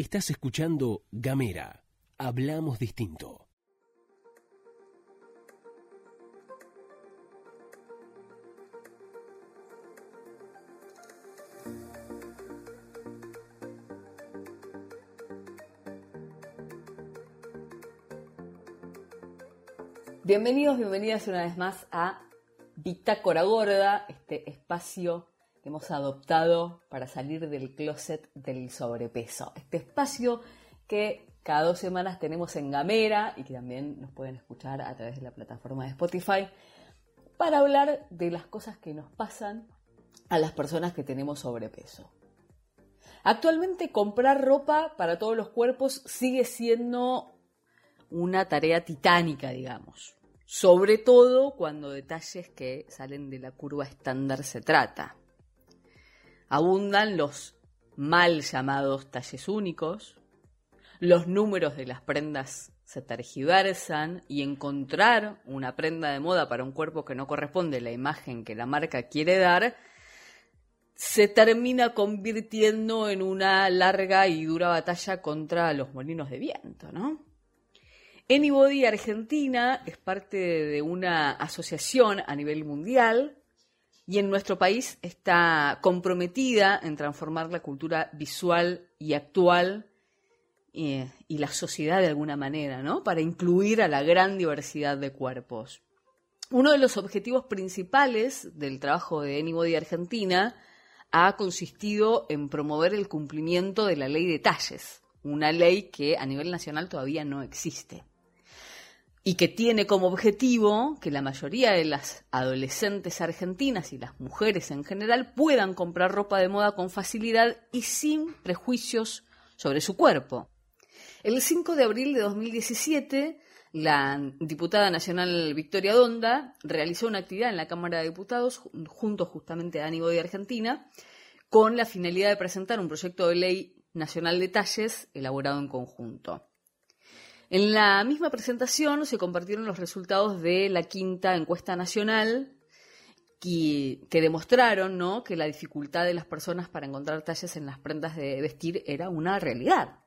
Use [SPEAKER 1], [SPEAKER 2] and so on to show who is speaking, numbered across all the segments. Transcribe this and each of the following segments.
[SPEAKER 1] Estás escuchando Gamera. Hablamos distinto.
[SPEAKER 2] Bienvenidos, bienvenidas una vez más a Bitácora Gorda, este espacio que hemos adoptado para salir del closet del sobrepeso. Este espacio que cada dos semanas tenemos en Gamera y que también nos pueden escuchar a través de la plataforma de Spotify para hablar de las cosas que nos pasan a las personas que tenemos sobrepeso. Actualmente comprar ropa para todos los cuerpos sigue siendo una tarea titánica, digamos. Sobre todo cuando detalles que salen de la curva estándar se trata abundan los mal llamados talles únicos, los números de las prendas se tergiversan y encontrar una prenda de moda para un cuerpo que no corresponde a la imagen que la marca quiere dar, se termina convirtiendo en una larga y dura batalla contra los molinos de viento, ¿no? Anybody Argentina es parte de una asociación a nivel mundial y en nuestro país está comprometida en transformar la cultura visual y actual eh, y la sociedad de alguna manera, ¿no? Para incluir a la gran diversidad de cuerpos. Uno de los objetivos principales del trabajo de Anybody Argentina ha consistido en promover el cumplimiento de la ley de talles, una ley que a nivel nacional todavía no existe y que tiene como objetivo que la mayoría de las adolescentes argentinas y las mujeres en general puedan comprar ropa de moda con facilidad y sin prejuicios sobre su cuerpo. El 5 de abril de 2017, la diputada nacional Victoria Donda realizó una actividad en la Cámara de Diputados junto justamente a Aníbal de Argentina con la finalidad de presentar un proyecto de ley nacional de talles elaborado en conjunto. En la misma presentación se compartieron los resultados de la quinta encuesta nacional que, demostraron que la dificultad de las personas para encontrar talles en las prendas de vestir era una realidad.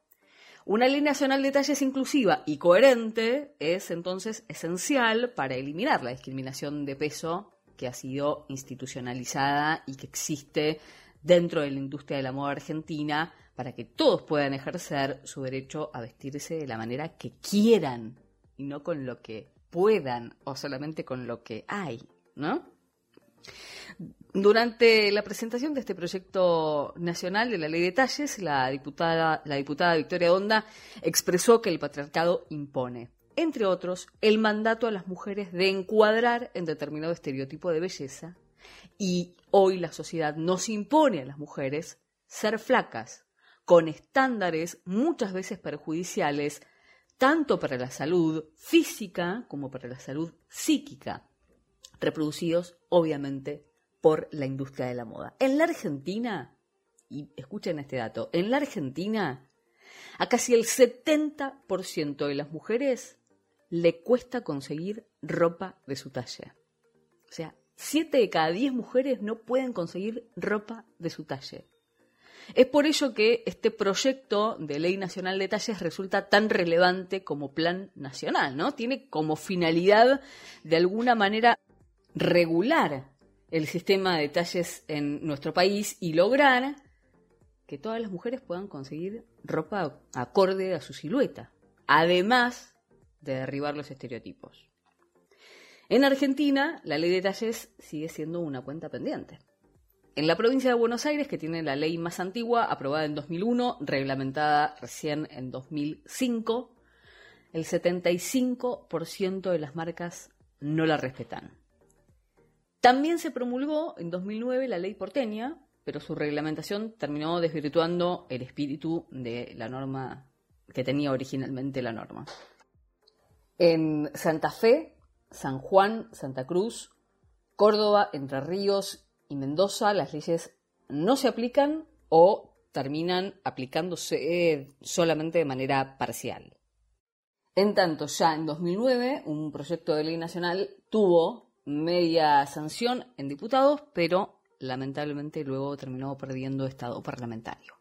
[SPEAKER 2] Una ley nacional de talles inclusiva y coherente es entonces esencial para eliminar la discriminación de peso que ha sido institucionalizada y que existe dentro de la industria de la moda argentina para que todos puedan ejercer su derecho a vestirse de la manera que quieran y no con lo que puedan o solamente con lo que hay, ¿no? Durante la presentación de este proyecto nacional de la ley de talles, la diputada, la diputada Victoria Donda expresó que el patriarcado impone, entre otros, el mandato a las mujeres de encuadrar en determinado estereotipo de belleza y hoy la sociedad nos impone a las mujeres ser flacas, con estándares muchas veces perjudiciales, tanto para la salud física como para la salud psíquica, reproducidos obviamente por la industria de la moda. En la Argentina, y escuchen este dato, en la Argentina a casi el 70% de las mujeres le cuesta conseguir ropa de su talla. O sea, 7 de cada 10 mujeres no pueden conseguir ropa de su talla. Es por ello que este proyecto de ley nacional de talles resulta tan relevante como plan nacional, ¿no? Tiene como finalidad, de alguna manera, regular el sistema de talles en nuestro país y lograr que todas las mujeres puedan conseguir ropa acorde a su silueta, además de derribar los estereotipos. En Argentina, la ley de talles sigue siendo una cuenta pendiente. En la provincia de Buenos Aires, que tiene la ley más antigua, aprobada en 2001, reglamentada recién en 2005, el 75% de las marcas no la respetan. También se promulgó en 2009 la ley porteña, pero su reglamentación terminó desvirtuando el espíritu de la norma que tenía originalmente la norma. En Santa Fe, San Juan, Santa Cruz, Córdoba, Entre Ríos y Mendoza las leyes no se aplican o terminan aplicándose solamente de manera parcial. En tanto, ya en 2009, un proyecto de ley nacional tuvo media sanción en diputados, pero lamentablemente luego terminó perdiendo estado parlamentario.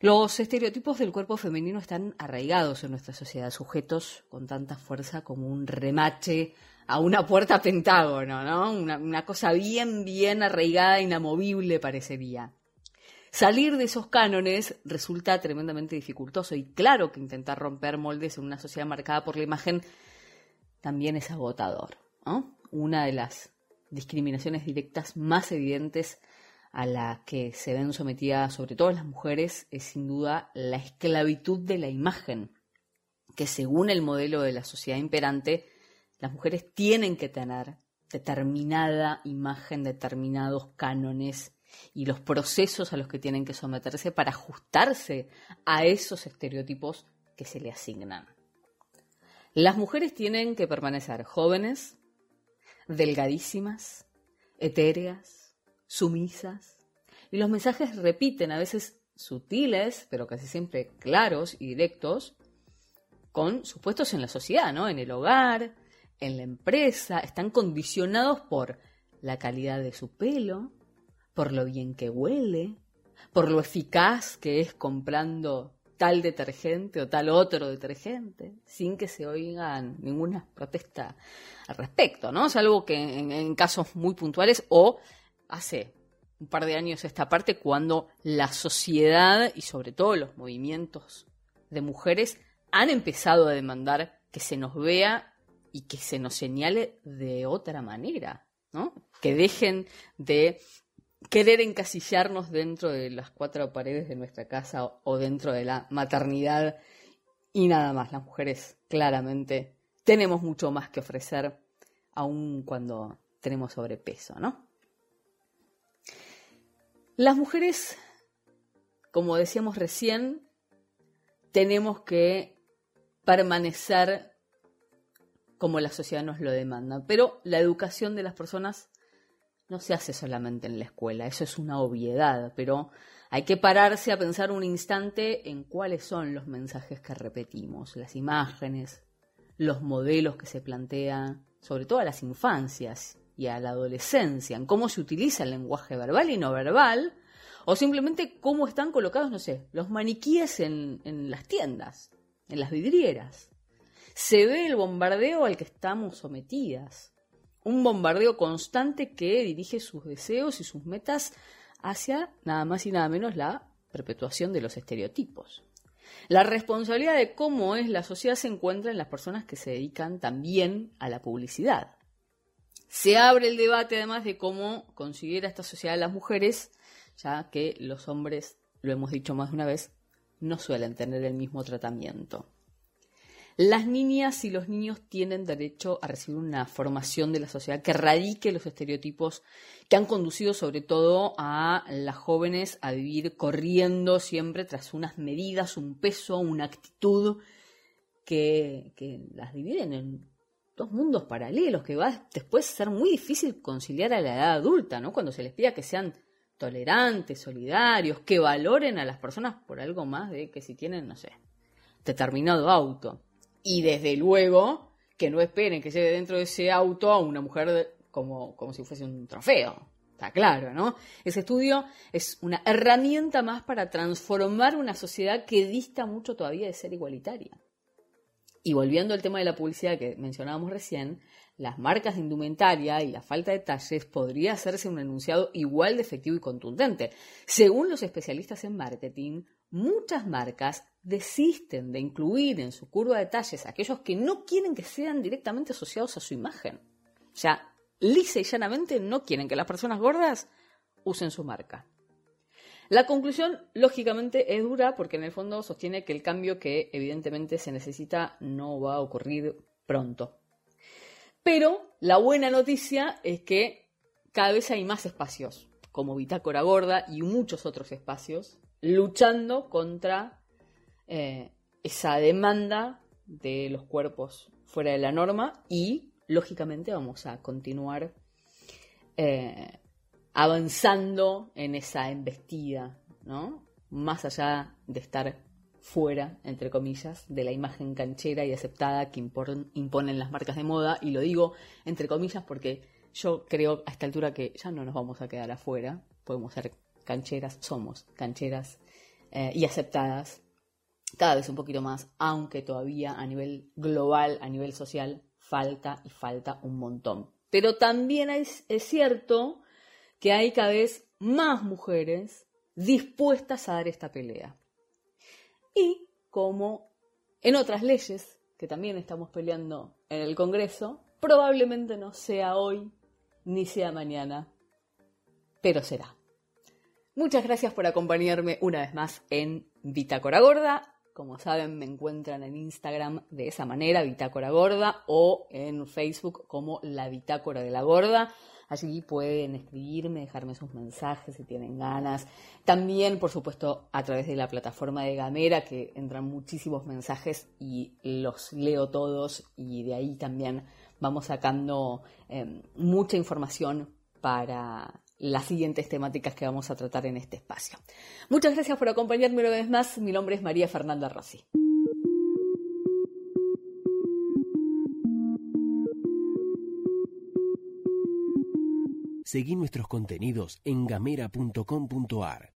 [SPEAKER 2] Los estereotipos del cuerpo femenino están arraigados en nuestra sociedad, sujetos con tanta fuerza como un remache a una puerta pentágono, ¿no? Una, una cosa bien, bien arraigada, inamovible parecería. Salir de esos cánones resulta tremendamente dificultoso y claro que intentar romper moldes en una sociedad marcada por la imagen también es agotador. Una de las discriminaciones directas más evidentes a la que se ven sometidas sobre todo las mujeres es sin duda la esclavitud de la imagen, que según el modelo de la sociedad imperante, las mujeres tienen que tener determinada imagen, determinados cánones y los procesos a los que tienen que someterse para ajustarse a esos estereotipos que se le asignan. Las mujeres tienen que permanecer jóvenes, delgadísimas, etéreas, sumisas, y los mensajes repiten, a veces sutiles, pero casi siempre claros y directos, con sus puestos en la sociedad, ¿no? En el hogar, en la empresa, están condicionados por la calidad de su pelo, por lo bien que huele, por lo eficaz que es comprando tal detergente o tal otro detergente, sin que se oigan ninguna protesta al respecto, ¿no? Es algo que en, casos muy puntuales o hace un par de años esta parte cuando la sociedad y sobre todo los movimientos de mujeres han empezado a demandar que se nos vea y que se nos señale de otra manera, ¿no? Que dejen de querer encasillarnos dentro de las cuatro paredes de nuestra casa o, dentro de la maternidad y nada más. Las mujeres claramente tenemos mucho más que ofrecer, aun cuando tenemos sobrepeso, ¿no? Las mujeres, como decíamos recién, tenemos que permanecer como la sociedad nos lo demanda, pero la educación de las personas no se hace solamente en la escuela, eso es una obviedad, pero hay que pararse a pensar un instante en cuáles son los mensajes que repetimos, las imágenes, los modelos que se plantean, sobre todo a las infancias y a la adolescencia, en cómo se utiliza el lenguaje verbal y no verbal, o simplemente cómo están colocados, no sé, los maniquíes en, en las tiendas, en las vidrieras. Se ve el bombardeo al que estamos sometidas un bombardeo constante que dirige sus deseos y sus metas hacia nada más y nada menos la perpetuación de los estereotipos. La responsabilidad de cómo es la sociedad se encuentra en las personas que se dedican también a la publicidad. Se abre el debate además de cómo considera esta sociedad a las mujeres, ya que los hombres, lo hemos dicho más de una vez, no suelen tener el mismo tratamiento. Las niñas y los niños tienen derecho a recibir una formación de la sociedad que radique los estereotipos que han conducido sobre todo a las jóvenes a vivir corriendo siempre tras unas medidas, un peso, una actitud que, las dividen en dos mundos paralelos, que va después a ser muy difícil conciliar a la edad adulta, ¿no? Cuando se les pida que sean tolerantes, solidarios, que valoren a las personas por algo más de que si tienen, no sé, determinado auto. Y desde luego que no esperen que lleve dentro de ese auto a una mujer como, como si fuese un trofeo. Está claro, ¿no? Ese estudio es una herramienta más para transformar una sociedad que dista mucho todavía de ser igualitaria. Y volviendo al tema de la publicidad que mencionábamos recién, las marcas de indumentaria y la falta de talles podría hacerse un enunciado igual de efectivo y contundente. Según los especialistas en marketing, muchas marcas desisten de incluir en su curva de talles aquellos que no quieren que sean directamente asociados a su imagen. O sea, lisa y llanamente no quieren que las personas gordas usen su marca. La conclusión, lógicamente, es dura porque en el fondo sostiene que el cambio que evidentemente se necesita no va a ocurrir pronto. Pero la buena noticia es que cada vez hay más espacios, como Bitácora Gorda y muchos otros espacios, luchando contra eh, esa demanda de los cuerpos fuera de la norma y, lógicamente, vamos a continuar eh, avanzando en esa embestida, ¿no? Más allá de estar fuera, entre comillas, de la imagen canchera y aceptada que imponen las marcas de moda, y lo digo entre comillas porque yo creo a esta altura que ya no nos vamos a quedar afuera, podemos ser cancheras, somos cancheras eh, y aceptadas cada vez un poquito más, aunque todavía a nivel global, a nivel social, falta y falta un montón. Pero también es, cierto que hay cada vez más mujeres dispuestas a dar esta pelea. Y como en otras leyes que también estamos peleando en el Congreso, probablemente no sea hoy ni sea mañana, pero será. Muchas gracias por acompañarme una vez más en Bitácora Gorda. Como saben, me encuentran en Instagram de esa manera, Bitácora Gorda, o en Facebook como La Bitácora de la Gorda. Allí pueden escribirme, dejarme sus mensajes si tienen ganas. También, por supuesto, a través de la plataforma de Gamera, que entran muchísimos mensajes y los leo todos y de ahí también vamos sacando eh, mucha información para las siguientes temáticas que vamos a tratar en este espacio. Muchas gracias por acompañarme una vez más. Mi nombre es María Fernanda Rossi.
[SPEAKER 1] Seguí nuestros contenidos en gamera.com.ar.